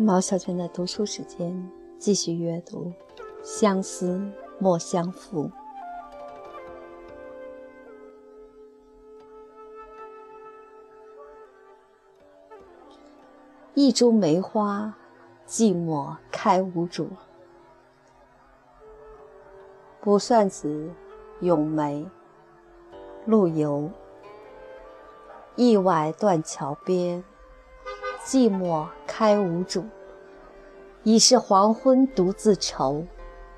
毛小娟的读书时间，继续阅读《相思莫相负》。一株梅花，寂寞开无主。卜算子·咏梅，陆游。驿外断桥边，寂寞开无主。已是黄昏独自愁，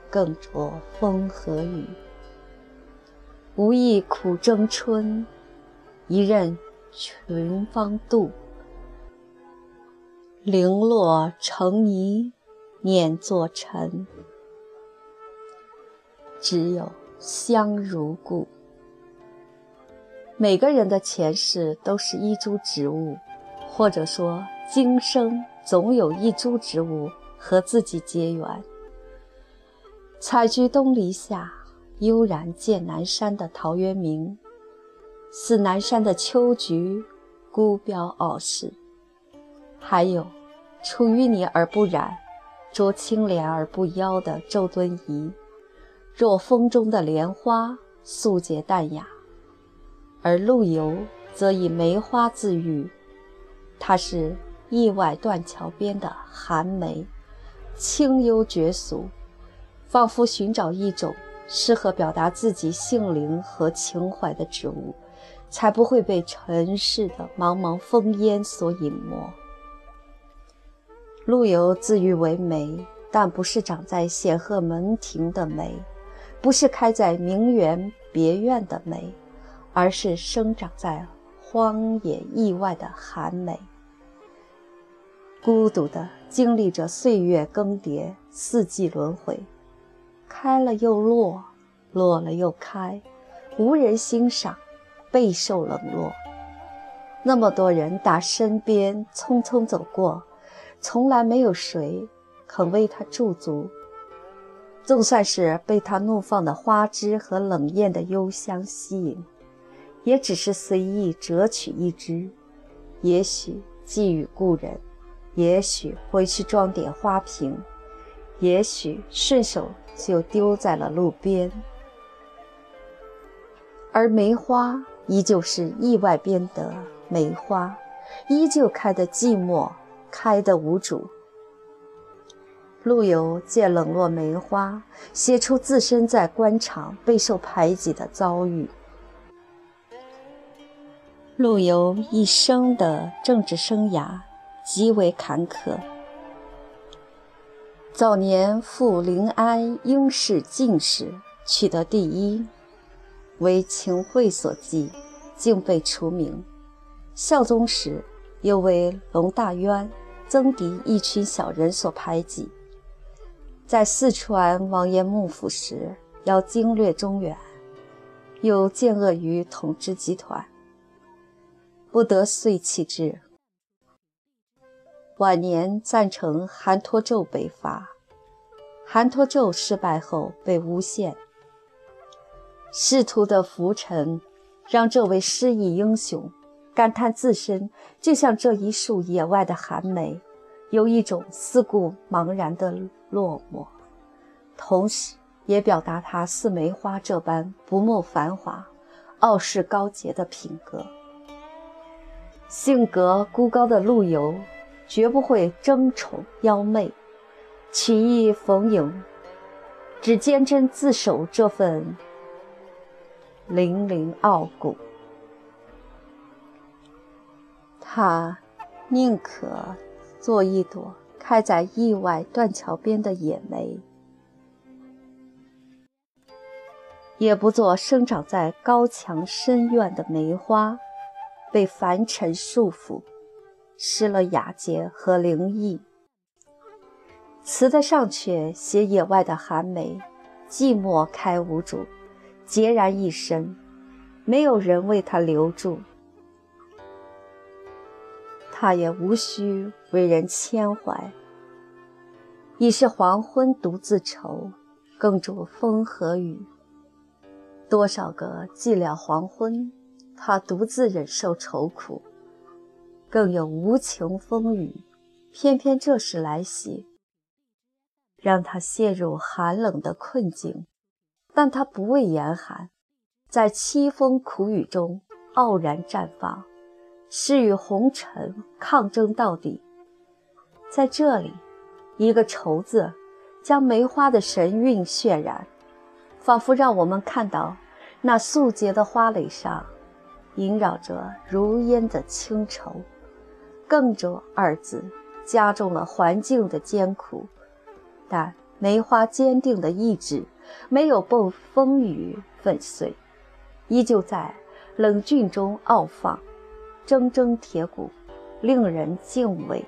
更着风和雨。无意苦争春，一任群芳妒。零落成泥碾作尘，只有香如故。每个人的前世都是一株植物，或者说今生总有一株植物和自己结缘。采菊东篱下，悠然见南山的陶渊明，似南山的秋菊，孤标傲世。还有出淤泥而不染，濯清涟而不妖的周敦颐，若风中的莲花，素洁淡雅。而陆游则以梅花自喻，它是驿外断桥边的寒梅，清幽绝俗，仿佛寻找一种适合表达自己性灵和情怀的植物，才不会被尘世的茫茫风烟所隐没。陆游自喻为梅，但不是长在显赫门庭的梅，不是开在名园别院的梅。而是生长在荒野意外的寒梅，孤独地经历着岁月更迭、四季轮回，开了又落，落了又开，无人欣赏，备受冷落。那么多人打身边匆匆走过，从来没有谁肯为他驻足。纵算是被他怒放的花枝和冷艳的幽香吸引。也只是随意折取一枝，也许寄予故人，也许回去装点花瓶，也许顺手就丢在了路边。而梅花依旧是意外边的梅花，依旧开得寂寞，开得无主。陆游借冷落梅花，写出自身在官场备受排挤的遭遇。陆游一生的政治生涯极为坎坷。早年赴临安应试进士，取得第一，为秦桧所忌，竟被除名。孝宗时，又为龙大渊、曾迪一群小人所排挤。在四川王爷幕府时，要经略中原，又见恶于统治集团。不得遂弃之。晚年赞成韩托胄北伐，韩托胄失败后被诬陷。仕途的浮沉，让这位失意英雄感叹自身就像这一树野外的寒梅，有一种思故茫然的落寞，同时也表达他似梅花这般不慕繁华、傲视高洁的品格。性格孤高的陆游，绝不会争宠邀媚，曲意逢迎，只坚贞自守这份凛凛傲骨。他宁可做一朵开在意外断桥边的野梅，也不做生长在高墙深院的梅花。被凡尘束缚，失了雅洁和灵意。词的上阙写野外的寒梅，寂寞开无主，孑然一身，没有人为他留住，他也无需为人牵怀。已是黄昏独自愁，更著风和雨。多少个寂寥黄昏。他独自忍受愁苦，更有无情风雨偏偏这时来袭，让他陷入寒冷的困境。但他不畏严寒，在凄风苦雨中傲然绽放，誓与红尘抗争到底。在这里，一个“愁”字将梅花的神韵渲染，仿佛让我们看到那素洁的花蕾上萦绕着如烟的清愁。更着二字加重了环境的艰苦，但梅花坚定的意志。没有被风雨粉碎，依旧在冷峻中傲放，铮铮铁骨，令人敬畏。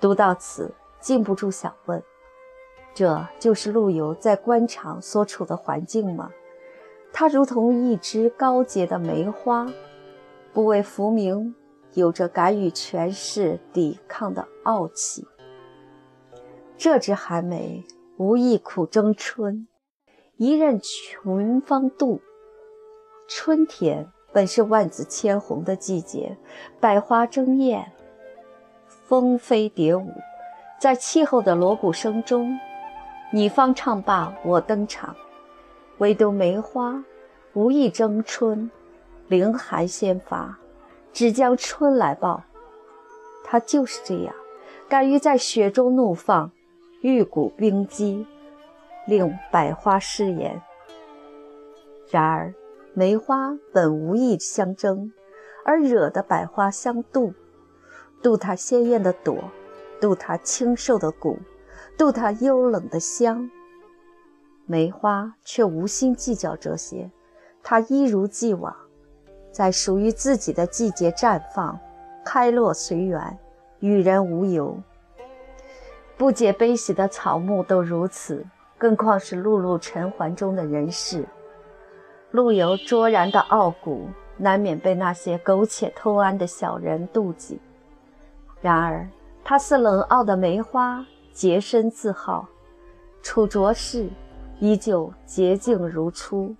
读到此，禁不住想问：这就是陆游在官场所处的环境吗？他如同一枝高洁的梅花，不为浮名，有着敢与权势抵抗的傲气。这枝寒梅，无意苦争春。一任群芳妒。春天本是万紫千红的季节，百花争艳，蜂飞蝶舞，在气候的锣鼓声中，你方唱罢我登场。唯独梅花，无意争春，凌寒先发，只将春来报。它就是这样，敢于在雪中怒放，玉骨冰肌。令百花失颜。然而，梅花本无意相争，而惹得百花相妒，妒它鲜艳的朵，妒它清瘦的骨，妒它幽冷的香。梅花却无心计较这些，它一如既往，在属于自己的季节绽放，开落随缘，与人无尤。不解悲喜的草木都如此。更况是碌碌尘寰中的人世，陆游卓然的傲骨，难免被那些苟且偷安的小人妒忌。然而，他似冷傲的梅花，洁身自好，处浊世依旧洁净如初。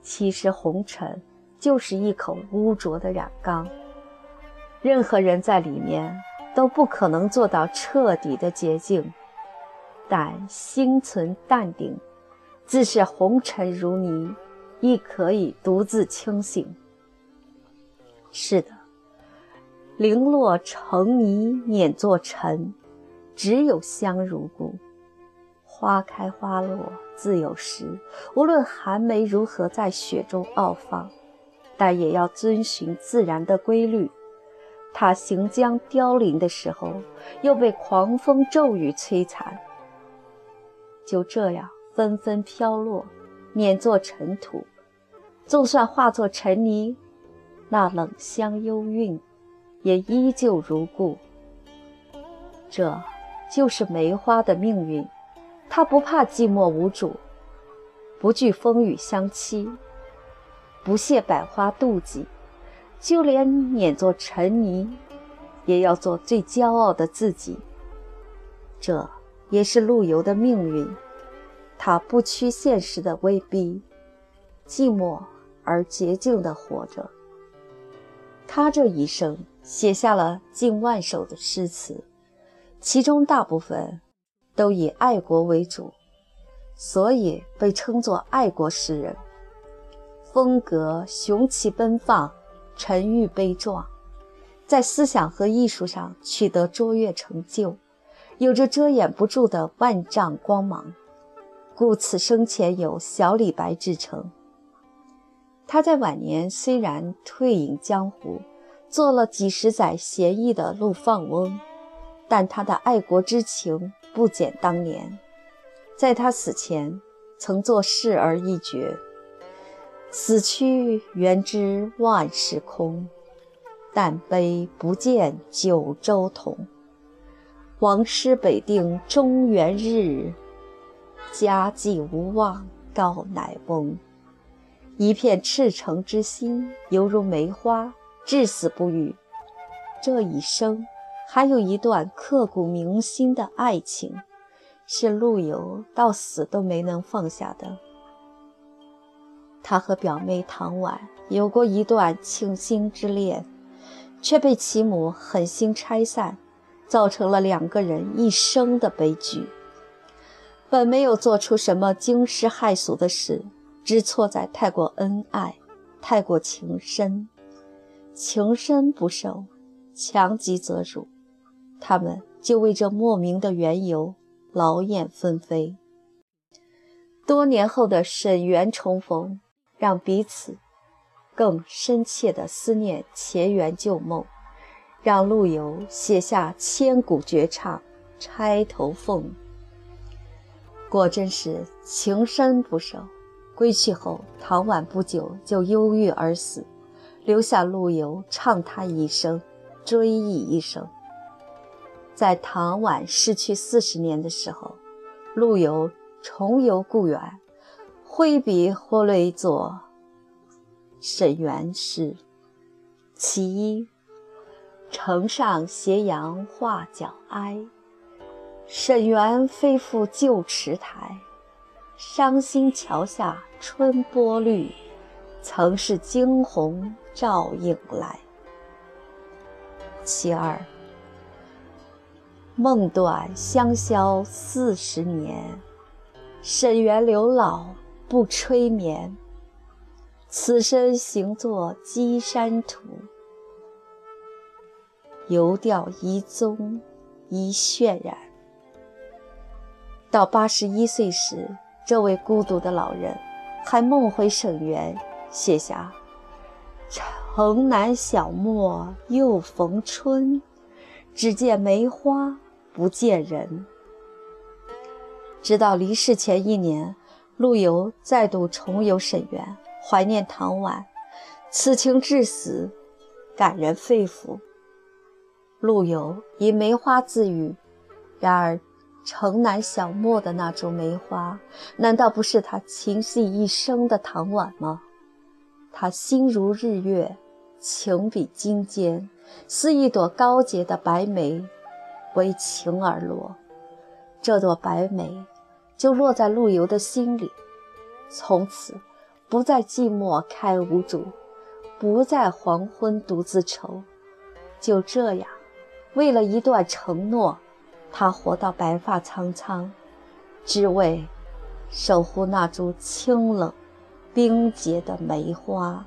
其实，红尘就是一口污浊的染缸，任何人在里面都不可能做到彻底的洁净。但心存淡定，自是红尘如泥，亦可以独自清醒。是的，零落成泥碾作尘，只有香如故。花开花落自有时，无论寒梅如何在雪中傲放，但也要遵循自然的规律。它行将凋零的时候，又被狂风骤雨摧残。就这样纷纷飘落，碾作尘土。就算化作尘泥，那冷香幽韵也依旧如故。这就是梅花的命运。它不怕寂寞无主，不惧风雨相欺，不屑百花妒忌，就连碾作尘泥，也要做最骄傲的自己。这。也是陆游的命运，他不屈现实的威逼，寂寞而洁净地活着。他这一生写下了近万首的诗词，其中大部分都以爱国为主，所以被称作爱国诗人。风格雄奇奔放，沉郁悲壮，在思想和艺术上取得卓越成就。有着遮掩不住的万丈光芒，故此生前有“小李白”之称。他在晚年虽然退隐江湖，做了几十载闲逸的陆放翁，但他的爱国之情不减当年。在他死前，曾作誓而一绝：“死去元知万事空，但悲不见九州同。”王师北定中原日，家祭无忘告乃翁。一片赤诚之心，犹如梅花，至死不渝。这一生，还有一段刻骨铭心的爱情，是陆游到死都没能放下的。他和表妹唐婉有过一段倾心之恋，却被其母狠心拆散。造成了两个人一生的悲剧。本没有做出什么惊世骇俗的事，只错在太过恩爱，太过情深，情深不寿，强极则辱。他们就为这莫名的缘由劳燕分飞。多年后的沈园重逢，让彼此更深切地思念前缘旧梦，让陆游写下千古绝唱《钗头凤》。果真是情深不寿。归去后，唐婉不久就忧郁而死，留下陆游唱他一生，追忆一生。在唐婉逝去四十年的时候，陆游重游故园，挥笔挥泪作沈园诗。其一：城上斜阳画角哀。沈园飞复旧池台，伤心桥下春波绿，曾是惊鸿照影来。其二，梦断香消四十年，沈园柳老不吹眠。此身行作稽山图，游钓遗踪一渲染。到八十一岁时，这位孤独的老人还梦回沈园，写下“城南小陌又逢春，只见梅花不见人”。直到离世前一年，陆游再度重游沈园，怀念唐婉，此情至死，感人肺腑。陆游以梅花自喻，然而。城南小陌的那株梅花，难道不是他情系一生的唐婉吗？他心如日月，情比金坚，似一朵高洁的白梅，为情而落。这朵白梅就落在陆游的心里，从此不再寂寞开无主，不再黄昏独自愁。就这样，为了一段承诺。他活到白发苍苍，只为守护那株清冷、冰洁的梅花。